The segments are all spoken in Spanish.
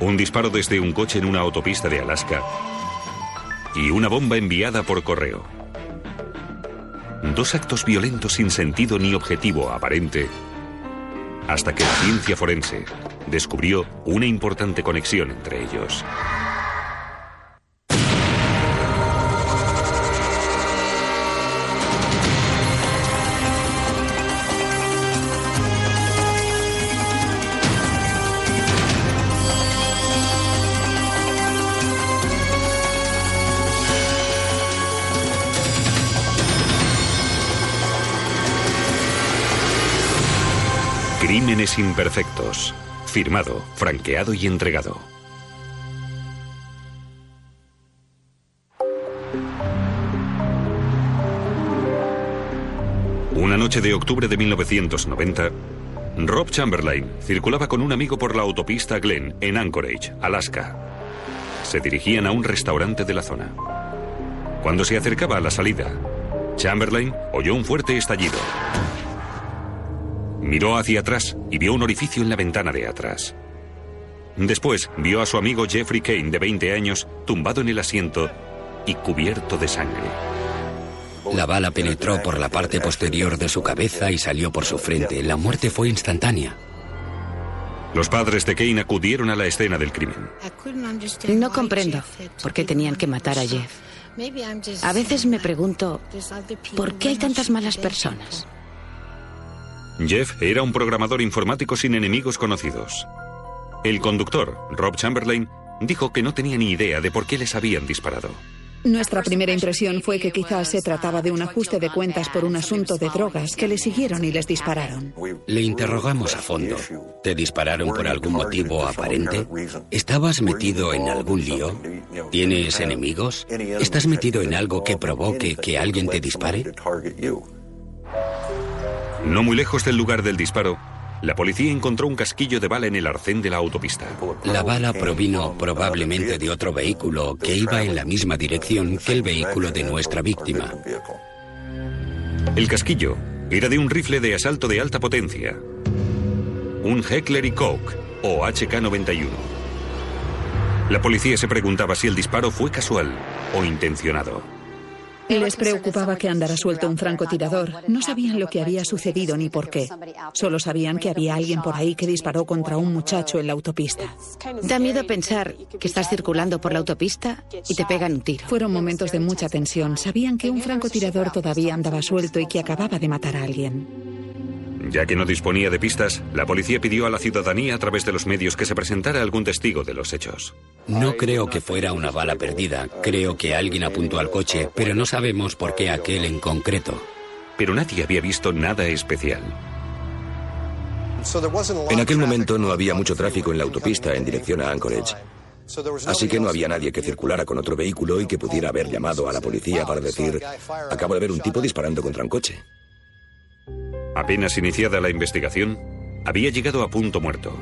un disparo desde un coche en una autopista de Alaska y una bomba enviada por correo. Dos actos violentos sin sentido ni objetivo aparente, hasta que la ciencia forense descubrió una importante conexión entre ellos. Crímenes imperfectos. Firmado, franqueado y entregado. Una noche de octubre de 1990, Rob Chamberlain circulaba con un amigo por la autopista Glen en Anchorage, Alaska. Se dirigían a un restaurante de la zona. Cuando se acercaba a la salida, Chamberlain oyó un fuerte estallido. Miró hacia atrás y vio un orificio en la ventana de atrás. Después vio a su amigo Jeffrey Kane, de 20 años, tumbado en el asiento y cubierto de sangre. La bala penetró por la parte posterior de su cabeza y salió por su frente. La muerte fue instantánea. Los padres de Kane acudieron a la escena del crimen. No comprendo por qué tenían que matar a Jeff. A veces me pregunto, ¿por qué hay tantas malas personas? Jeff era un programador informático sin enemigos conocidos. El conductor, Rob Chamberlain, dijo que no tenía ni idea de por qué les habían disparado. Nuestra primera impresión fue que quizás se trataba de un ajuste de cuentas por un asunto de drogas que le siguieron y les dispararon. Le interrogamos a fondo. ¿Te dispararon por algún motivo aparente? ¿Estabas metido en algún lío? ¿Tienes enemigos? ¿Estás metido en algo que provoque que alguien te dispare? No muy lejos del lugar del disparo, la policía encontró un casquillo de bala en el arcén de la autopista. La bala provino probablemente de otro vehículo que iba en la misma dirección que el vehículo de nuestra víctima. El casquillo era de un rifle de asalto de alta potencia, un Heckler y Koch o HK-91. La policía se preguntaba si el disparo fue casual o intencionado. Les preocupaba que andara suelto un francotirador. No sabían lo que había sucedido ni por qué. Solo sabían que había alguien por ahí que disparó contra un muchacho en la autopista. Da miedo pensar que estás circulando por la autopista y te pegan un tiro. Fueron momentos de mucha tensión. Sabían que un francotirador todavía andaba suelto y que acababa de matar a alguien. Ya que no disponía de pistas, la policía pidió a la ciudadanía a través de los medios que se presentara algún testigo de los hechos. No creo que fuera una bala perdida. Creo que alguien apuntó al coche, pero no sabemos por qué aquel en concreto. Pero nadie había visto nada especial. En aquel momento no había mucho tráfico en la autopista en dirección a Anchorage. Así que no había nadie que circulara con otro vehículo y que pudiera haber llamado a la policía para decir, acabo de ver un tipo disparando contra un coche. Apenas iniciada la investigación, había llegado a punto muerto.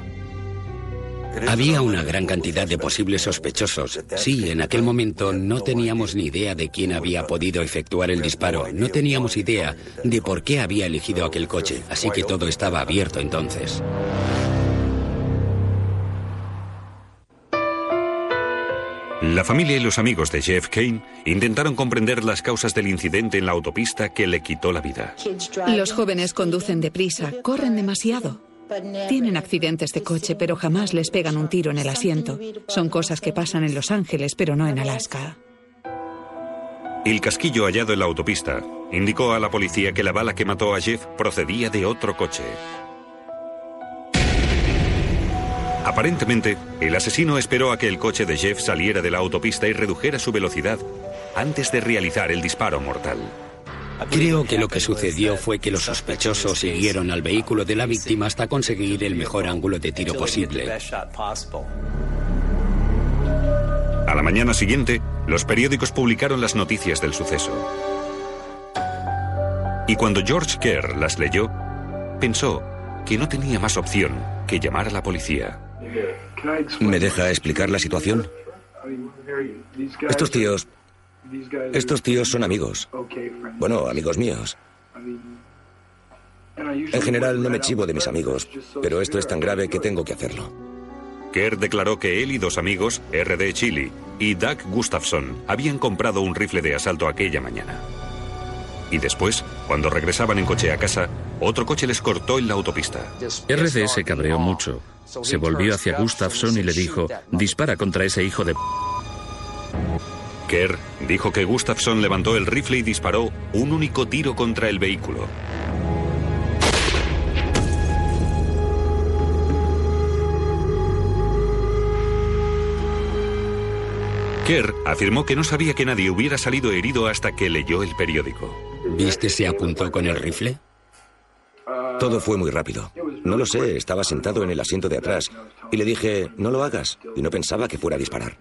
Había una gran cantidad de posibles sospechosos. Sí, en aquel momento no teníamos ni idea de quién había podido efectuar el disparo. No teníamos idea de por qué había elegido aquel coche. Así que todo estaba abierto entonces. La familia y los amigos de Jeff Kane intentaron comprender las causas del incidente en la autopista que le quitó la vida. Los jóvenes conducen deprisa, corren demasiado. Tienen accidentes de coche, pero jamás les pegan un tiro en el asiento. Son cosas que pasan en Los Ángeles, pero no en Alaska. El casquillo hallado en la autopista indicó a la policía que la bala que mató a Jeff procedía de otro coche. Aparentemente, el asesino esperó a que el coche de Jeff saliera de la autopista y redujera su velocidad antes de realizar el disparo mortal. Creo que lo que sucedió fue que los sospechosos siguieron al vehículo de la víctima hasta conseguir el mejor ángulo de tiro posible. A la mañana siguiente, los periódicos publicaron las noticias del suceso. Y cuando George Kerr las leyó, pensó que no tenía más opción que llamar a la policía. ¿Me deja explicar la situación? Estos tíos... Estos tíos son amigos. Bueno, amigos míos. En general no me chivo de mis amigos, pero esto es tan grave que tengo que hacerlo. Kerr declaró que él y dos amigos, R.D. Chili y Doug Gustafson, habían comprado un rifle de asalto aquella mañana. Y después, cuando regresaban en coche a casa, otro coche les cortó en la autopista. RD se cabreó mucho. Se volvió hacia Gustafson y le dijo, dispara contra ese hijo de... Kerr dijo que Gustafson levantó el rifle y disparó un único tiro contra el vehículo. Kerr afirmó que no sabía que nadie hubiera salido herido hasta que leyó el periódico. ¿Viste si apuntó con el rifle? Todo fue muy rápido. No lo sé, estaba sentado en el asiento de atrás y le dije, no lo hagas, y no pensaba que fuera a disparar.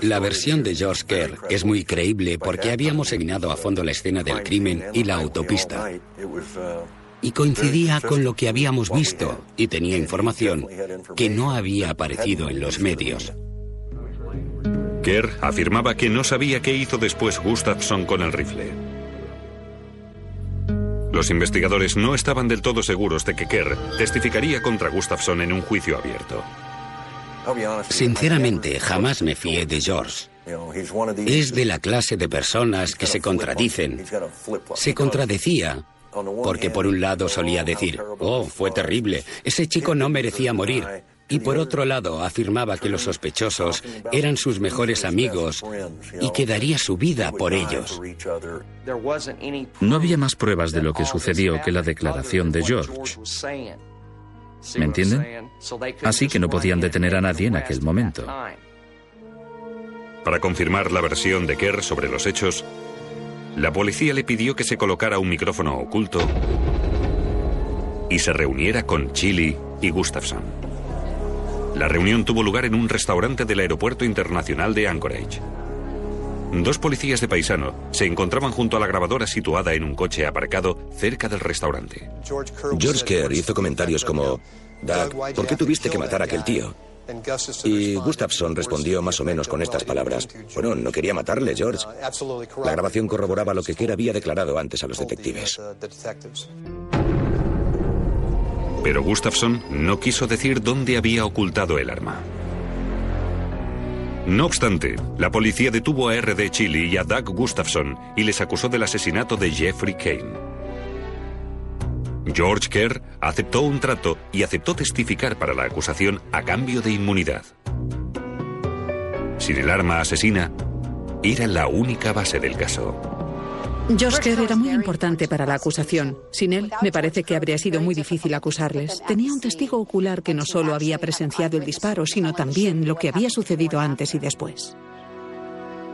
La versión de George Kerr es muy creíble porque habíamos examinado a fondo la escena del crimen y la autopista. Y coincidía con lo que habíamos visto y tenía información que no había aparecido en los medios. Kerr afirmaba que no sabía qué hizo después Gustafson con el rifle. Los investigadores no estaban del todo seguros de que Kerr testificaría contra Gustafson en un juicio abierto. Sinceramente, jamás me fié de George. Es de la clase de personas que se contradicen. Se contradecía porque por un lado solía decir, oh, fue terrible, ese chico no merecía morir. Y por otro lado afirmaba que los sospechosos eran sus mejores amigos y que daría su vida por ellos. No había más pruebas de lo que sucedió que la declaración de George. ¿Me entienden? Así que no podían detener a nadie en aquel momento. Para confirmar la versión de Kerr sobre los hechos, la policía le pidió que se colocara un micrófono oculto y se reuniera con Chili y Gustafson. La reunión tuvo lugar en un restaurante del Aeropuerto Internacional de Anchorage. Dos policías de paisano se encontraban junto a la grabadora situada en un coche aparcado cerca del restaurante. George Kerr hizo comentarios como, Doug, ¿por qué tuviste que matar a aquel tío? Y Gustafson respondió más o menos con estas palabras. Bueno, no quería matarle, George. La grabación corroboraba lo que Kerr había declarado antes a los detectives. Pero Gustafson no quiso decir dónde había ocultado el arma. No obstante, la policía detuvo a R.D. Chili y a Doug Gustafson y les acusó del asesinato de Jeffrey Kane. George Kerr aceptó un trato y aceptó testificar para la acusación a cambio de inmunidad. Sin el arma asesina, era la única base del caso. George Kerr era muy importante para la acusación. Sin él, me parece que habría sido muy difícil acusarles. Tenía un testigo ocular que no solo había presenciado el disparo, sino también lo que había sucedido antes y después.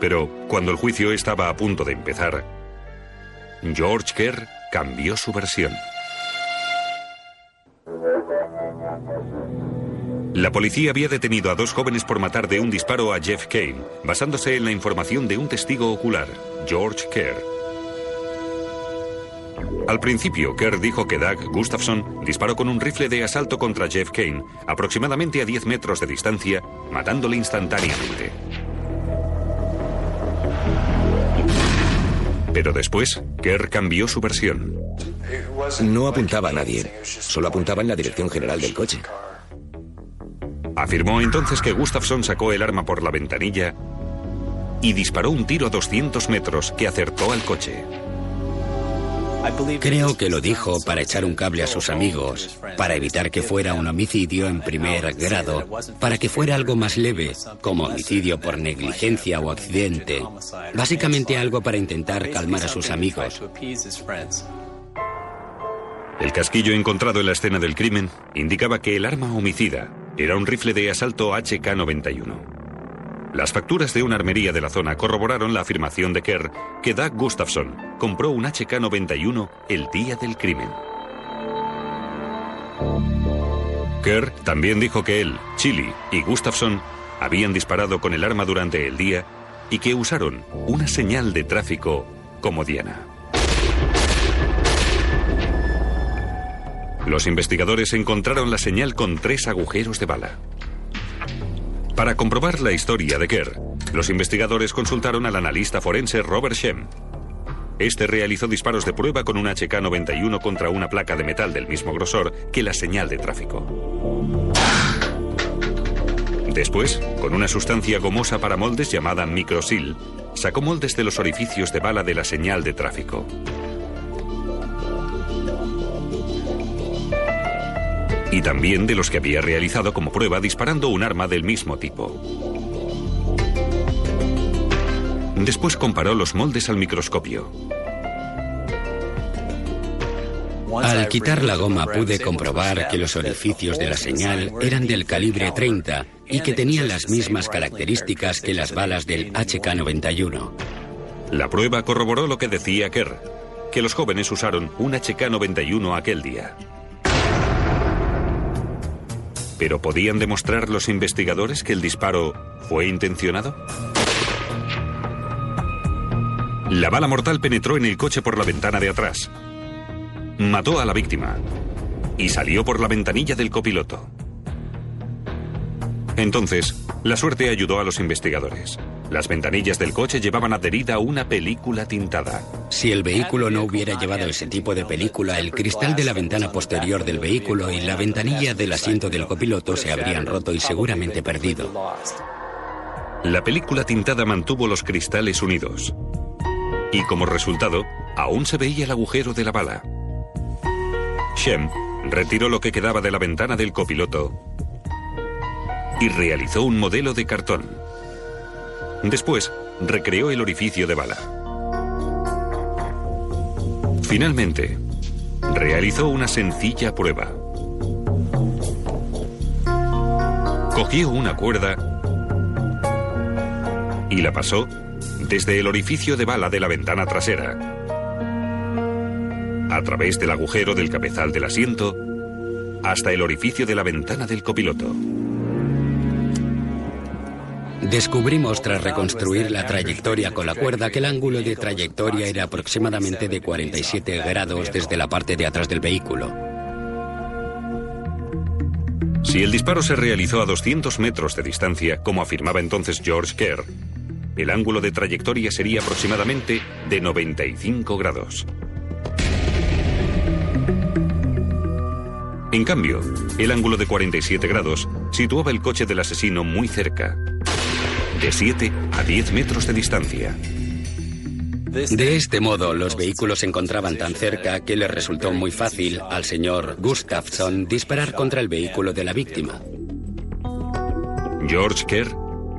Pero cuando el juicio estaba a punto de empezar, George Kerr cambió su versión. La policía había detenido a dos jóvenes por matar de un disparo a Jeff Kane, basándose en la información de un testigo ocular, George Kerr. Al principio, Kerr dijo que Doug Gustafson disparó con un rifle de asalto contra Jeff Kane, aproximadamente a 10 metros de distancia, matándole instantáneamente. Pero después, Kerr cambió su versión. No apuntaba a nadie, solo apuntaba en la dirección general del coche. Afirmó entonces que Gustafson sacó el arma por la ventanilla y disparó un tiro a 200 metros que acertó al coche. Creo que lo dijo para echar un cable a sus amigos, para evitar que fuera un homicidio en primer grado, para que fuera algo más leve, como homicidio por negligencia o accidente. Básicamente algo para intentar calmar a sus amigos. El casquillo encontrado en la escena del crimen indicaba que el arma homicida era un rifle de asalto HK-91. Las facturas de una armería de la zona corroboraron la afirmación de Kerr que Doug Gustafson compró un HK-91 el día del crimen. Kerr también dijo que él, Chili y Gustafson habían disparado con el arma durante el día y que usaron una señal de tráfico como Diana. Los investigadores encontraron la señal con tres agujeros de bala. Para comprobar la historia de Kerr, los investigadores consultaron al analista forense Robert Shem. Este realizó disparos de prueba con un HK-91 contra una placa de metal del mismo grosor que la señal de tráfico. Después, con una sustancia gomosa para moldes llamada microsil, sacó moldes de los orificios de bala de la señal de tráfico. Y también de los que había realizado como prueba disparando un arma del mismo tipo. Después comparó los moldes al microscopio. Al quitar la goma pude comprobar que los orificios de la señal eran del calibre 30 y que tenían las mismas características que las balas del HK-91. La prueba corroboró lo que decía Kerr, que los jóvenes usaron un HK-91 aquel día. ¿Pero podían demostrar los investigadores que el disparo fue intencionado? La bala mortal penetró en el coche por la ventana de atrás. Mató a la víctima y salió por la ventanilla del copiloto. Entonces, la suerte ayudó a los investigadores. Las ventanillas del coche llevaban adherida una película tintada. Si el vehículo no hubiera llevado ese tipo de película, el cristal de la ventana posterior del vehículo y la ventanilla del asiento del copiloto se habrían roto y seguramente perdido. La película tintada mantuvo los cristales unidos. Y como resultado, aún se veía el agujero de la bala. Shem retiró lo que quedaba de la ventana del copiloto y realizó un modelo de cartón. Después, recreó el orificio de bala. Finalmente, realizó una sencilla prueba. Cogió una cuerda y la pasó desde el orificio de bala de la ventana trasera a través del agujero del cabezal del asiento hasta el orificio de la ventana del copiloto. Descubrimos tras reconstruir la trayectoria con la cuerda que el ángulo de trayectoria era aproximadamente de 47 grados desde la parte de atrás del vehículo. Si el disparo se realizó a 200 metros de distancia, como afirmaba entonces George Kerr, el ángulo de trayectoria sería aproximadamente de 95 grados. En cambio, el ángulo de 47 grados situaba el coche del asesino muy cerca, de 7 a 10 metros de distancia. De este modo, los vehículos se encontraban tan cerca que le resultó muy fácil al señor Gustafsson disparar contra el vehículo de la víctima. George Kerr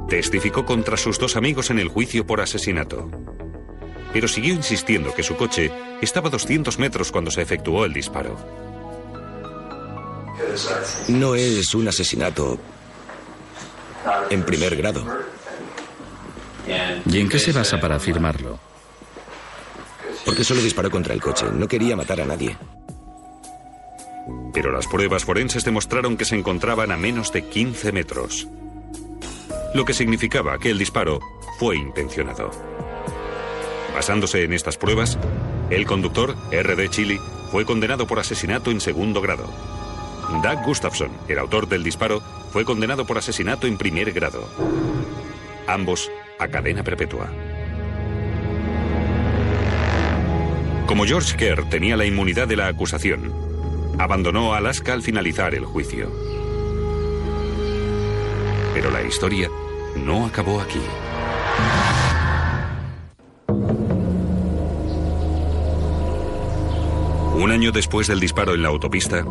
testificó contra sus dos amigos en el juicio por asesinato. Pero siguió insistiendo que su coche estaba a 200 metros cuando se efectuó el disparo. No es un asesinato en primer grado. ¿Y en qué se basa para afirmarlo? Porque solo disparó contra el coche. No quería matar a nadie. Pero las pruebas forenses demostraron que se encontraban a menos de 15 metros. Lo que significaba que el disparo fue intencionado. Basándose en estas pruebas, el conductor, R.D. Chili, fue condenado por asesinato en segundo grado. Doug Gustafson, el autor del disparo, fue condenado por asesinato en primer grado. Ambos a cadena perpetua. Como George Kerr tenía la inmunidad de la acusación, abandonó Alaska al finalizar el juicio. Pero la historia no acabó aquí. Un año después del disparo en la autopista,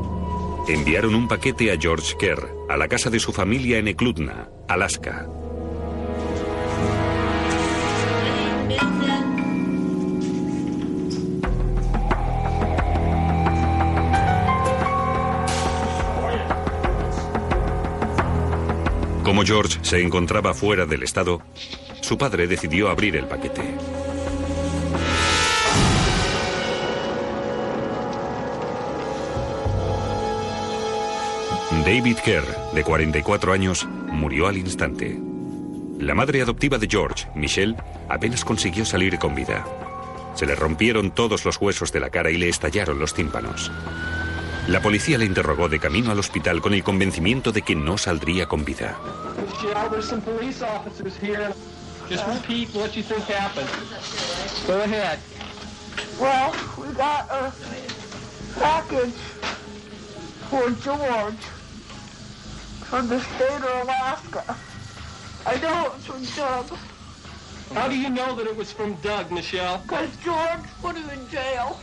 enviaron un paquete a George Kerr a la casa de su familia en Eklutna, Alaska. Como George se encontraba fuera del estado, su padre decidió abrir el paquete. David Kerr, de 44 años, murió al instante. La madre adoptiva de George, Michelle, apenas consiguió salir con vida. Se le rompieron todos los huesos de la cara y le estallaron los tímpanos. La policía le interrogó de camino al hospital con el convencimiento de que no saldría con vida. From the state of Alaska. I know it's from Doug. How do you know that it was from Doug, Michelle? Because George put him in jail.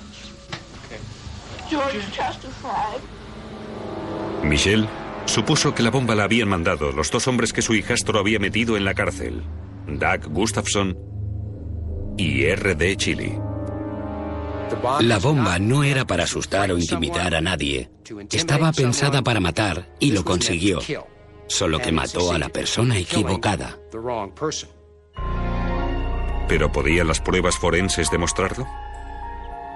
George. Michelle supuso que la bomba la habían mandado los dos hombres que su hijastro había metido en la cárcel, Doug Gustafson y R.D. Chili. La bomba no era para asustar o intimidar a nadie. Estaba pensada para matar y lo consiguió. Solo que mató a la persona equivocada. ¿Pero podían las pruebas forenses demostrarlo?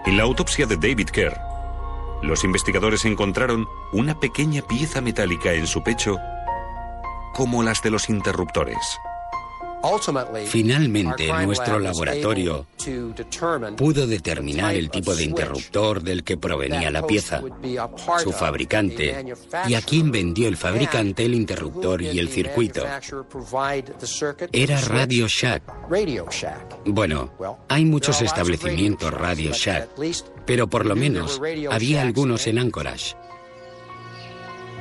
En la autopsia de David Kerr, los investigadores encontraron una pequeña pieza metálica en su pecho como las de los interruptores. Finalmente, nuestro laboratorio pudo determinar el tipo de interruptor del que provenía la pieza, su fabricante y a quién vendió el fabricante el interruptor y el circuito. Era Radio Shack. Bueno, hay muchos establecimientos Radio Shack, pero por lo menos había algunos en Anchorage.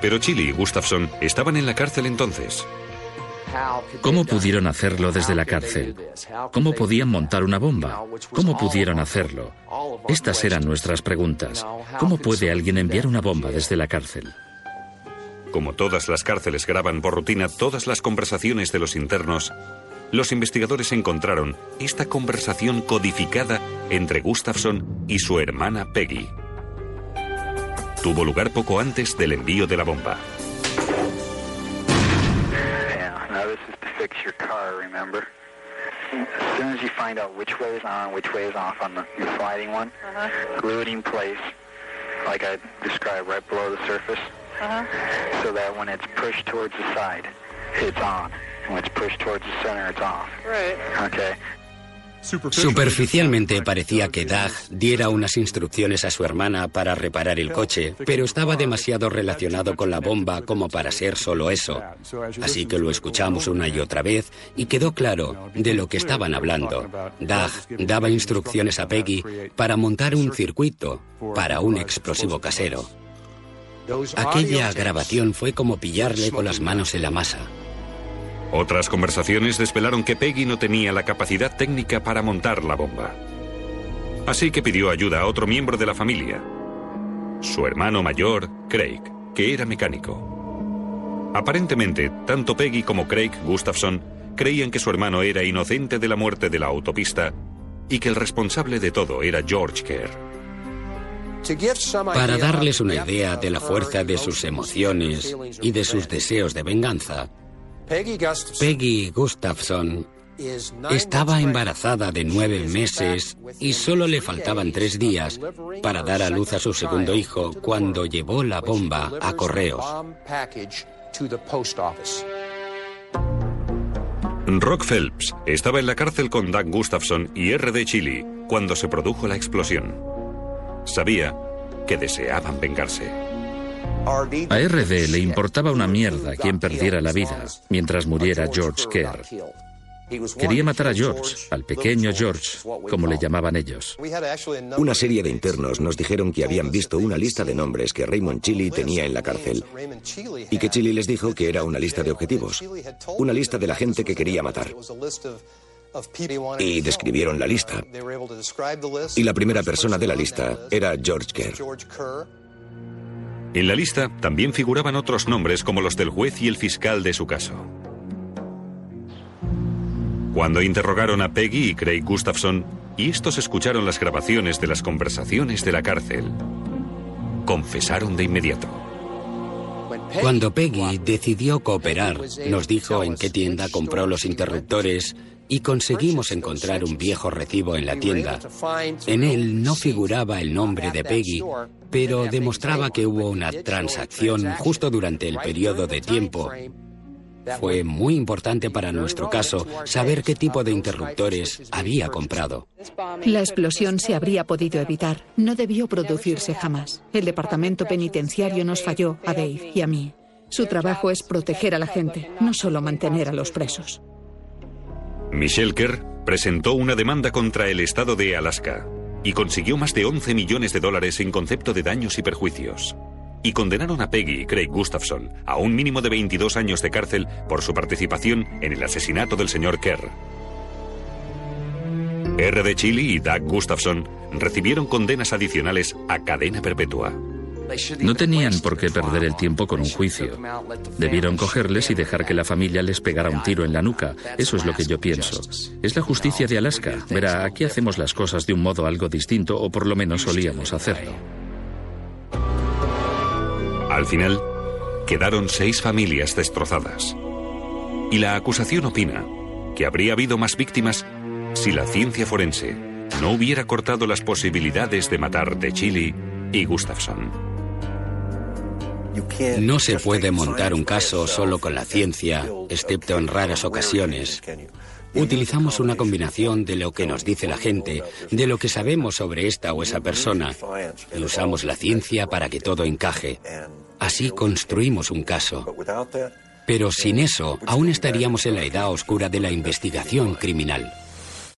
Pero Chili y Gustafson estaban en la cárcel entonces. ¿Cómo pudieron hacerlo desde la cárcel? ¿Cómo podían montar una bomba? ¿Cómo pudieron hacerlo? Estas eran nuestras preguntas. ¿Cómo puede alguien enviar una bomba desde la cárcel? Como todas las cárceles graban por rutina todas las conversaciones de los internos, los investigadores encontraron esta conversación codificada entre Gustafson y su hermana Peggy. Tuvo lugar poco antes del envío de la bomba. Fix your car, remember? As soon as you find out which way is on, which way is off on the your sliding one, uh-huh. glue it in place, like I described, right below the surface, uh-huh. so that when it's pushed towards the side, it's on. And when it's pushed towards the center, it's off. Right. Okay. Superficialmente parecía que Doug diera unas instrucciones a su hermana para reparar el coche, pero estaba demasiado relacionado con la bomba como para ser solo eso. Así que lo escuchamos una y otra vez y quedó claro de lo que estaban hablando. Doug daba instrucciones a Peggy para montar un circuito para un explosivo casero. Aquella grabación fue como pillarle con las manos en la masa. Otras conversaciones desvelaron que Peggy no tenía la capacidad técnica para montar la bomba. Así que pidió ayuda a otro miembro de la familia, su hermano mayor, Craig, que era mecánico. Aparentemente, tanto Peggy como Craig Gustafson creían que su hermano era inocente de la muerte de la autopista y que el responsable de todo era George Kerr. Para darles una idea de la fuerza de sus emociones y de sus deseos de venganza, Peggy Gustafson estaba embarazada de nueve meses y solo le faltaban tres días para dar a luz a su segundo hijo cuando llevó la bomba a correos. Rock Phelps estaba en la cárcel con Doug Gustafson y R.D. Chili cuando se produjo la explosión. Sabía que deseaban vengarse. A RD le importaba una mierda quien perdiera la vida mientras muriera George Kerr. Quería matar a George, al pequeño George, como le llamaban ellos. Una serie de internos nos dijeron que habían visto una lista de nombres que Raymond Chili tenía en la cárcel y que Chili les dijo que era una lista de objetivos, una lista de la gente que quería matar. Y describieron la lista. Y la primera persona de la lista era George Kerr. En la lista también figuraban otros nombres como los del juez y el fiscal de su caso. Cuando interrogaron a Peggy y Craig Gustafson, y estos escucharon las grabaciones de las conversaciones de la cárcel, confesaron de inmediato. Cuando Peggy decidió cooperar, nos dijo en qué tienda compró los interruptores y conseguimos encontrar un viejo recibo en la tienda. En él no figuraba el nombre de Peggy, pero demostraba que hubo una transacción justo durante el periodo de tiempo. Fue muy importante para nuestro caso saber qué tipo de interruptores había comprado. La explosión se habría podido evitar. No debió producirse jamás. El departamento penitenciario nos falló a Dave y a mí. Su trabajo es proteger a la gente, no solo mantener a los presos. Michelle Kerr presentó una demanda contra el estado de Alaska y consiguió más de 11 millones de dólares en concepto de daños y perjuicios. y condenaron a Peggy y Craig Gustafson a un mínimo de 22 años de cárcel por su participación en el asesinato del señor Kerr. R. de Chile y Doug Gustafson recibieron condenas adicionales a cadena perpetua. No tenían por qué perder el tiempo con un juicio. Debieron cogerles y dejar que la familia les pegara un tiro en la nuca. Eso es lo que yo pienso. Es la justicia de Alaska. Verá, aquí hacemos las cosas de un modo algo distinto, o por lo menos solíamos hacerlo. Al final, quedaron seis familias destrozadas. Y la acusación opina que habría habido más víctimas si la ciencia forense no hubiera cortado las posibilidades de matar de Chile y Gustafson. No se puede montar un caso solo con la ciencia, excepto en raras ocasiones. Utilizamos una combinación de lo que nos dice la gente, de lo que sabemos sobre esta o esa persona, y usamos la ciencia para que todo encaje. Así construimos un caso. Pero sin eso, aún estaríamos en la edad oscura de la investigación criminal.